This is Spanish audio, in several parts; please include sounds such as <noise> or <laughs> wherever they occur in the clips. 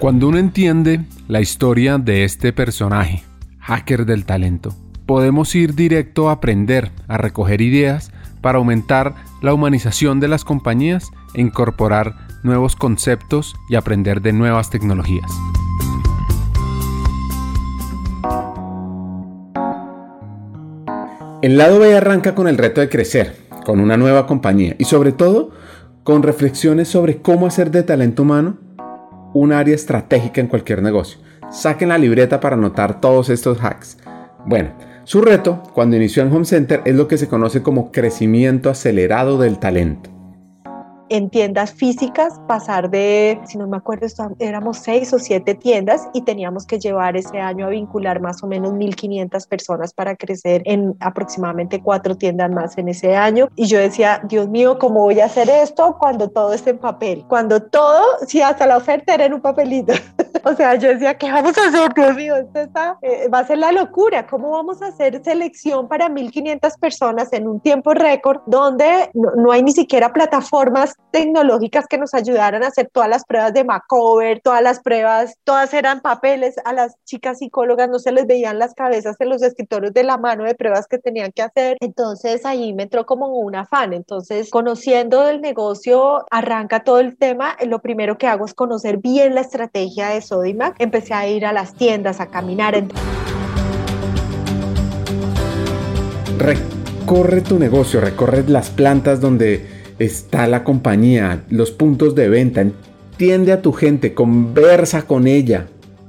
Cuando uno entiende la historia de este personaje, hacker del talento, podemos ir directo a aprender, a recoger ideas para aumentar la humanización de las compañías e incorporar nuevos conceptos y aprender de nuevas tecnologías. El lado B arranca con el reto de crecer, con una nueva compañía y sobre todo con reflexiones sobre cómo hacer de talento humano un área estratégica en cualquier negocio. Saquen la libreta para anotar todos estos hacks. Bueno, su reto cuando inició en Home Center es lo que se conoce como crecimiento acelerado del talento en tiendas físicas, pasar de, si no me acuerdo, éramos seis o siete tiendas y teníamos que llevar ese año a vincular más o menos 1.500 personas para crecer en aproximadamente cuatro tiendas más en ese año. Y yo decía, Dios mío, ¿cómo voy a hacer esto cuando todo esté en papel? Cuando todo, si hasta la oferta era en un papelito. <laughs> o sea, yo decía, ¿qué vamos a hacer? Dios mío, esto está, eh, va a ser la locura. ¿Cómo vamos a hacer selección para 1.500 personas en un tiempo récord donde no, no hay ni siquiera plataformas tecnológicas que nos ayudaran a hacer todas las pruebas de Macover, todas las pruebas, todas eran papeles, a las chicas psicólogas no se les veían las cabezas en los escritorios de la mano de pruebas que tenían que hacer, entonces ahí me entró como un afán, entonces conociendo del negocio arranca todo el tema, lo primero que hago es conocer bien la estrategia de Sodimac, empecé a ir a las tiendas, a caminar. Recorre tu negocio, recorre las plantas donde está la compañía, los puntos de venta. Entiende a tu gente, conversa con ella,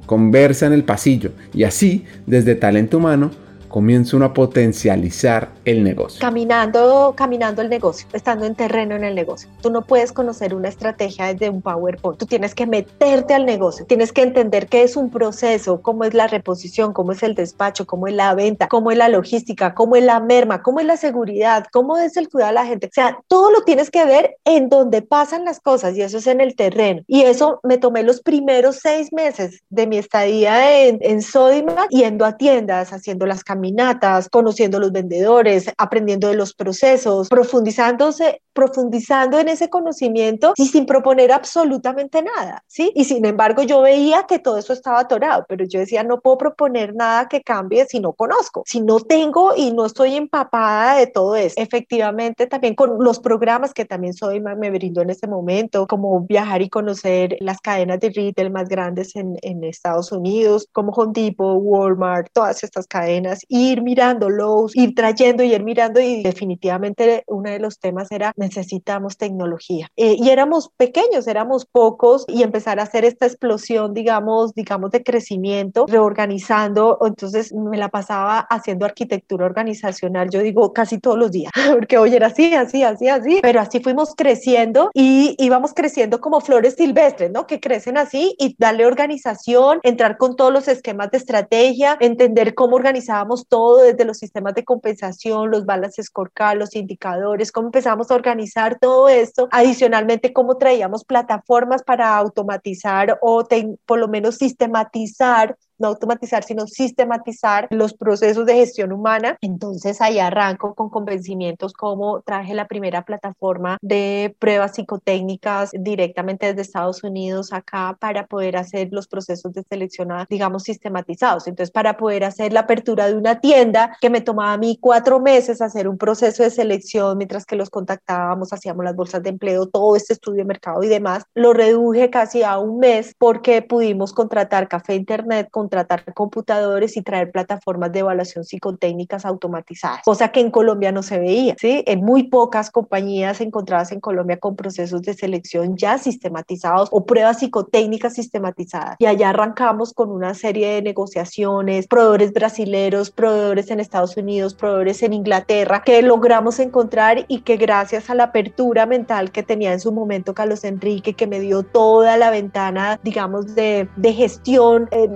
conversa en el pasillo y así, desde talento humano, comienza uno a potencializar el negocio. Caminando, caminando el negocio, estando en terreno en el negocio. Tú no puedes conocer una estrategia desde un PowerPoint. Tú tienes que meterte al negocio. Tienes que entender qué es un proceso, cómo es la reposición, cómo es el despacho, cómo es la venta, cómo es la logística, cómo es la merma, cómo es la seguridad, cómo es el cuidado de la gente. O sea, todo lo tienes que ver en donde pasan las cosas y eso es en el terreno. Y eso me tomé los primeros seis meses de mi estadía en, en Sodimac yendo a tiendas, haciendo las caminatas caminatas, conociendo los vendedores, aprendiendo de los procesos, profundizándose, profundizando en ese conocimiento y sin proponer absolutamente nada, ¿sí? Y sin embargo yo veía que todo eso estaba atorado, pero yo decía, no puedo proponer nada que cambie si no conozco, si no tengo y no estoy empapada de todo eso. Efectivamente, también con los programas que también soy me brindó en ese momento, como viajar y conocer las cadenas de retail más grandes en, en Estados Unidos, como Home Depot, Walmart, todas estas cadenas ir mirándolos, ir trayendo y ir mirando y definitivamente uno de los temas era necesitamos tecnología. Eh, y éramos pequeños, éramos pocos y empezar a hacer esta explosión, digamos, digamos, de crecimiento, reorganizando. Entonces me la pasaba haciendo arquitectura organizacional, yo digo casi todos los días, <laughs> porque hoy era así, así, así, así, pero así fuimos creciendo y íbamos creciendo como flores silvestres, ¿no? Que crecen así y darle organización, entrar con todos los esquemas de estrategia, entender cómo organizábamos todo desde los sistemas de compensación, los balances scorecard, los indicadores, cómo empezamos a organizar todo esto. Adicionalmente, cómo traíamos plataformas para automatizar o por lo menos sistematizar no automatizar, sino sistematizar los procesos de gestión humana. Entonces ahí arranco con convencimientos como traje la primera plataforma de pruebas psicotécnicas directamente desde Estados Unidos acá para poder hacer los procesos de selección, digamos, sistematizados. Entonces, para poder hacer la apertura de una tienda que me tomaba a mí cuatro meses hacer un proceso de selección mientras que los contactábamos, hacíamos las bolsas de empleo, todo este estudio de mercado y demás, lo reduje casi a un mes porque pudimos contratar café internet, con tratar computadores y traer plataformas de evaluación psicotécnicas automatizadas, cosa que en Colombia no se veía, ¿sí? En muy pocas compañías encontradas en Colombia con procesos de selección ya sistematizados o pruebas psicotécnicas sistematizadas. Y allá arrancamos con una serie de negociaciones, proveedores brasileros, proveedores en Estados Unidos, proveedores en Inglaterra, que logramos encontrar y que gracias a la apertura mental que tenía en su momento Carlos Enrique, que me dio toda la ventana, digamos, de, de gestión eh,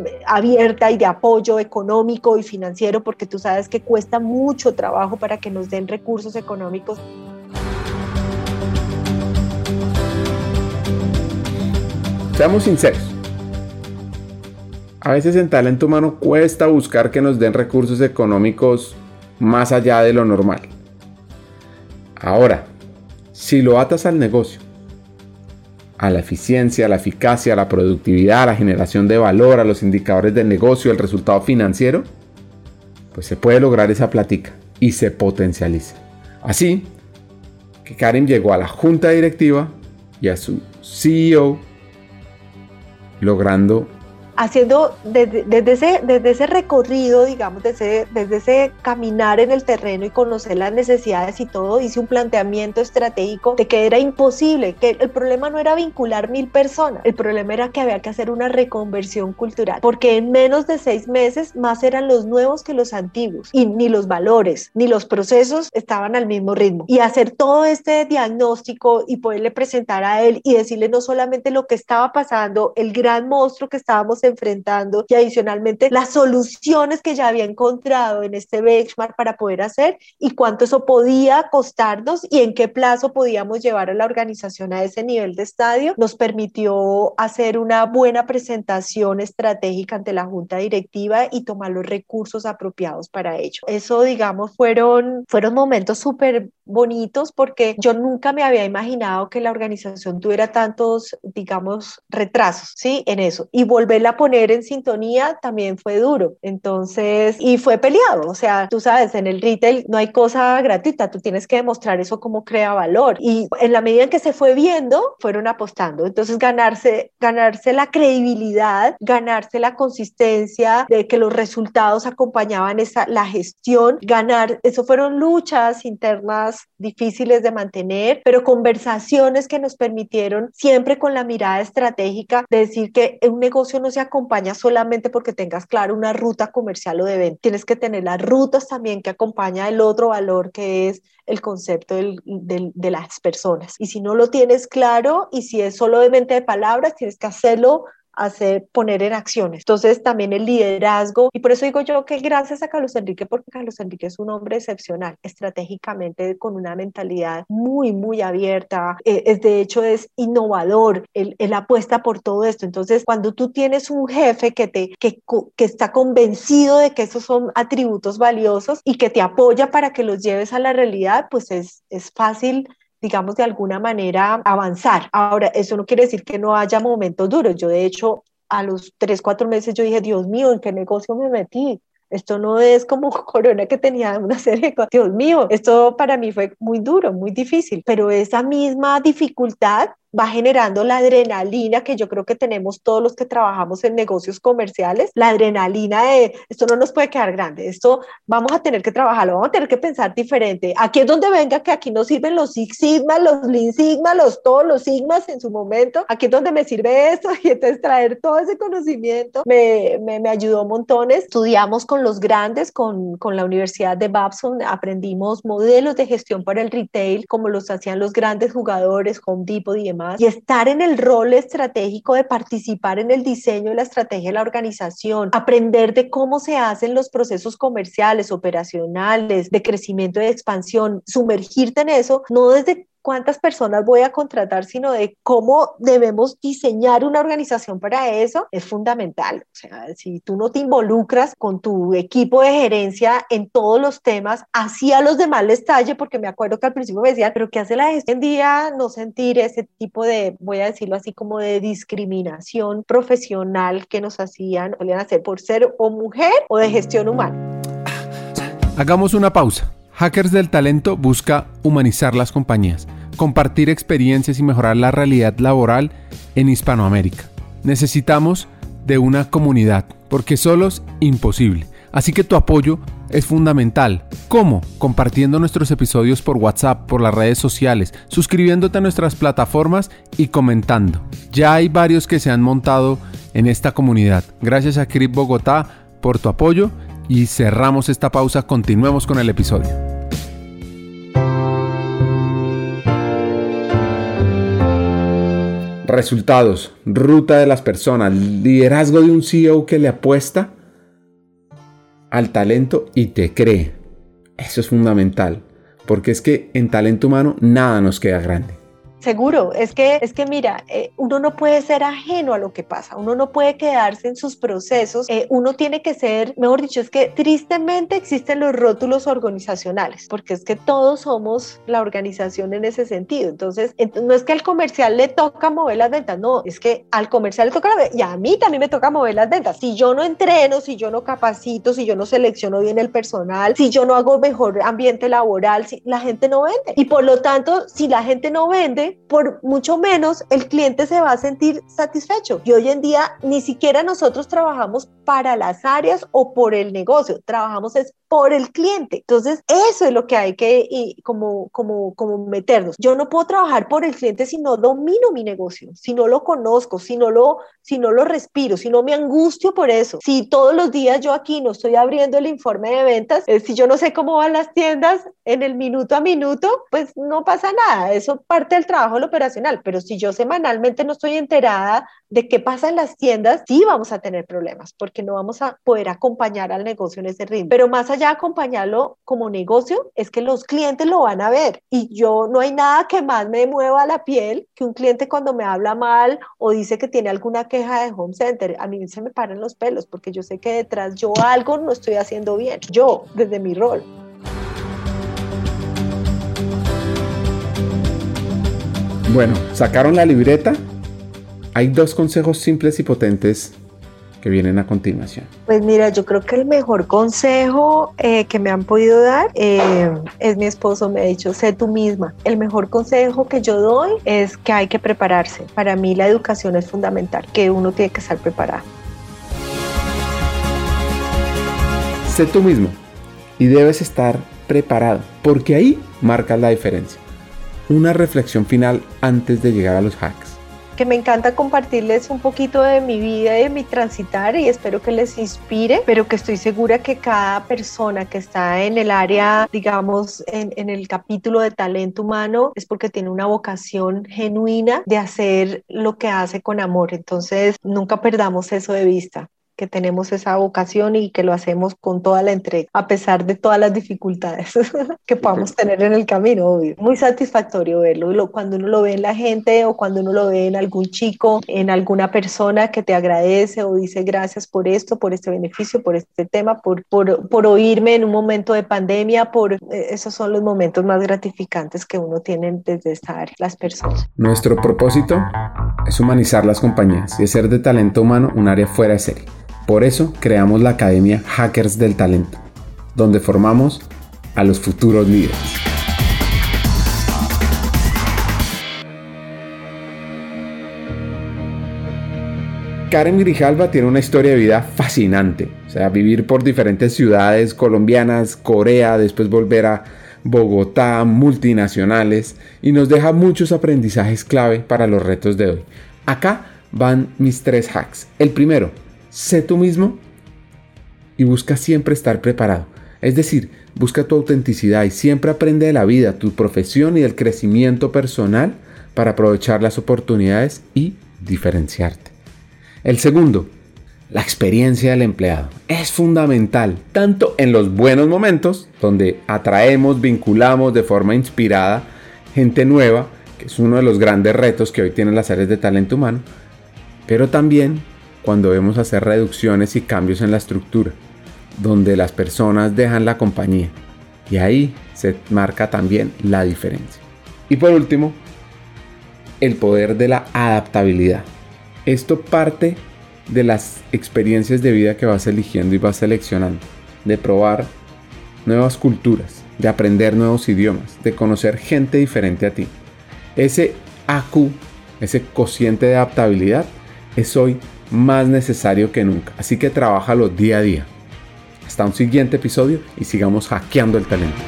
abierta y de apoyo económico y financiero, porque tú sabes que cuesta mucho trabajo para que nos den recursos económicos. Seamos sinceros. A veces en talento humano cuesta buscar que nos den recursos económicos más allá de lo normal. Ahora, si lo atas al negocio a la eficiencia, a la eficacia, a la productividad, a la generación de valor, a los indicadores del negocio, al resultado financiero, pues se puede lograr esa plática y se potencializa. Así que Karen llegó a la junta directiva y a su CEO logrando haciendo desde, ese, desde ese recorrido, digamos, desde, desde ese caminar en el terreno y conocer las necesidades y todo, hice un planteamiento estratégico de que era imposible, que el problema no era vincular mil personas, el problema era que había que hacer una reconversión cultural, porque en menos de seis meses más eran los nuevos que los antiguos y ni los valores ni los procesos estaban al mismo ritmo. Y hacer todo este diagnóstico y poderle presentar a él y decirle no solamente lo que estaba pasando, el gran monstruo que estábamos enfrentando y adicionalmente las soluciones que ya había encontrado en este benchmark para poder hacer y cuánto eso podía costarnos y en qué plazo podíamos llevar a la organización a ese nivel de estadio, nos permitió hacer una buena presentación estratégica ante la junta directiva y tomar los recursos apropiados para ello. Eso, digamos, fueron, fueron momentos súper bonitos porque yo nunca me había imaginado que la organización tuviera tantos, digamos, retrasos, ¿sí? En eso. Y volverla poner en sintonía también fue duro. Entonces, y fue peleado. O sea, tú sabes, en el retail no hay cosa gratuita, tú tienes que demostrar eso como crea valor. Y en la medida en que se fue viendo, fueron apostando. Entonces, ganarse, ganarse la credibilidad, ganarse la consistencia de que los resultados acompañaban esa, la gestión, ganar, eso fueron luchas internas difíciles de mantener, pero conversaciones que nos permitieron siempre con la mirada estratégica de decir que un negocio no se acompaña solamente porque tengas claro una ruta comercial o de venta. Tienes que tener las rutas también que acompaña el otro valor que es el concepto de las personas. Y si no lo tienes claro y si es solo de mente de palabras, tienes que hacerlo hacer, poner en acciones. Entonces también el liderazgo, y por eso digo yo que gracias a Carlos Enrique, porque Carlos Enrique es un hombre excepcional, estratégicamente con una mentalidad muy, muy abierta, eh, es de hecho es innovador, él, él, apuesta por todo esto. Entonces cuando tú tienes un jefe que, te, que, que está convencido de que esos son atributos valiosos y que te apoya para que los lleves a la realidad, pues es, es fácil digamos, de alguna manera avanzar. Ahora, eso no quiere decir que no haya momentos duros. Yo, de hecho, a los tres, cuatro meses yo dije, Dios mío, ¿en qué negocio me metí? Esto no es como <laughs> Corona que tenía una serie de Dios mío, esto para mí fue muy duro, muy difícil, pero esa misma dificultad va generando la adrenalina que yo creo que tenemos todos los que trabajamos en negocios comerciales, la adrenalina de esto no nos puede quedar grande, esto vamos a tener que trabajarlo, vamos a tener que pensar diferente. Aquí es donde venga que aquí nos sirven los Six Sigma, los Lean Sigma, los todos los Sigmas en su momento, aquí es donde me sirve esto <laughs> y entonces traer todo ese conocimiento me, me, me ayudó montones. Estudiamos con los grandes, con, con la Universidad de Babson, aprendimos modelos de gestión para el retail como los hacían los grandes jugadores, Home Depot y demás y estar en el rol estratégico de participar en el diseño de la estrategia de la organización, aprender de cómo se hacen los procesos comerciales, operacionales, de crecimiento y de expansión, sumergirte en eso, no desde cuántas personas voy a contratar, sino de cómo debemos diseñar una organización para eso, es fundamental. O sea, si tú no te involucras con tu equipo de gerencia en todos los temas, así a los demás les talle, porque me acuerdo que al principio me decían, pero ¿qué hace la gestión día no sentir ese tipo de, voy a decirlo así, como de discriminación profesional que nos hacían, solían hacer por ser o mujer o de gestión humana? Hagamos una pausa. Hackers del Talento busca humanizar las compañías, compartir experiencias y mejorar la realidad laboral en Hispanoamérica. Necesitamos de una comunidad, porque solos imposible. Así que tu apoyo es fundamental. ¿Cómo? Compartiendo nuestros episodios por WhatsApp, por las redes sociales, suscribiéndote a nuestras plataformas y comentando. Ya hay varios que se han montado en esta comunidad. Gracias a Crip Bogotá por tu apoyo y cerramos esta pausa, continuemos con el episodio. Resultados, ruta de las personas, liderazgo de un CEO que le apuesta al talento y te cree. Eso es fundamental, porque es que en talento humano nada nos queda grande. Seguro, es que, es que mira, eh, uno no puede ser ajeno a lo que pasa, uno no puede quedarse en sus procesos, eh, uno tiene que ser, mejor dicho, es que tristemente existen los rótulos organizacionales, porque es que todos somos la organización en ese sentido. Entonces, no es que al comercial le toca mover las ventas, no, es que al comercial le toca y a mí también me toca mover las ventas. Si yo no entreno, si yo no capacito, si yo no selecciono bien el personal, si yo no hago mejor ambiente laboral, si la gente no vende. Y por lo tanto, si la gente no vende, por mucho menos el cliente se va a sentir satisfecho. Y hoy en día ni siquiera nosotros trabajamos para las áreas o por el negocio, trabajamos es por el cliente. Entonces, eso es lo que hay que y, como, como, como meternos. Yo no puedo trabajar por el cliente si no domino mi negocio, si no lo conozco, si no lo, si no lo respiro, si no me angustio por eso. Si todos los días yo aquí no estoy abriendo el informe de ventas, eh, si yo no sé cómo van las tiendas en el minuto a minuto, pues no pasa nada. Eso parte del trabajo operacional. Pero si yo semanalmente no estoy enterada de qué pasa en las tiendas, sí vamos a tener problemas porque no vamos a poder acompañar al negocio en ese ritmo. Pero más allá de acompañarlo como negocio, es que los clientes lo van a ver. Y yo no hay nada que más me mueva la piel que un cliente cuando me habla mal o dice que tiene alguna queja de home center. A mí se me paran los pelos porque yo sé que detrás yo algo no estoy haciendo bien. Yo, desde mi rol. Bueno, sacaron la libreta. Hay dos consejos simples y potentes que vienen a continuación. Pues mira, yo creo que el mejor consejo eh, que me han podido dar eh, es mi esposo, me ha dicho, sé tú misma. El mejor consejo que yo doy es que hay que prepararse. Para mí la educación es fundamental, que uno tiene que estar preparado. Sé tú mismo y debes estar preparado, porque ahí marca la diferencia una reflexión final antes de llegar a los hacks. Que me encanta compartirles un poquito de mi vida y de mi transitar y espero que les inspire, pero que estoy segura que cada persona que está en el área, digamos, en, en el capítulo de talento humano, es porque tiene una vocación genuina de hacer lo que hace con amor. Entonces, nunca perdamos eso de vista que tenemos esa vocación y que lo hacemos con toda la entrega, a pesar de todas las dificultades <laughs> que podamos tener en el camino, obvio. Muy satisfactorio verlo, cuando uno lo ve en la gente o cuando uno lo ve en algún chico, en alguna persona que te agradece o dice gracias por esto, por este beneficio, por este tema, por, por, por oírme en un momento de pandemia, por eh, esos son los momentos más gratificantes que uno tiene desde esta área, las personas. Nuestro propósito es humanizar las compañías y hacer de talento humano un área fuera de serie. Por eso creamos la Academia Hackers del Talento, donde formamos a los futuros líderes. Karen Grijalva tiene una historia de vida fascinante, o sea, vivir por diferentes ciudades colombianas, Corea, después volver a Bogotá, multinacionales, y nos deja muchos aprendizajes clave para los retos de hoy. Acá van mis tres hacks. El primero, sé tú mismo y busca siempre estar preparado. Es decir, busca tu autenticidad y siempre aprende de la vida, tu profesión y el crecimiento personal para aprovechar las oportunidades y diferenciarte. El segundo, la experiencia del empleado. Es fundamental, tanto en los buenos momentos, donde atraemos, vinculamos de forma inspirada gente nueva, que es uno de los grandes retos que hoy tienen las áreas de talento humano, pero también cuando vemos hacer reducciones y cambios en la estructura, donde las personas dejan la compañía. Y ahí se marca también la diferencia. Y por último, el poder de la adaptabilidad. Esto parte de las experiencias de vida que vas eligiendo y vas seleccionando, de probar nuevas culturas, de aprender nuevos idiomas, de conocer gente diferente a ti. Ese AQ, ese cociente de adaptabilidad, es hoy más necesario que nunca. Así que trabájalo día a día. Hasta un siguiente episodio y sigamos hackeando el talento.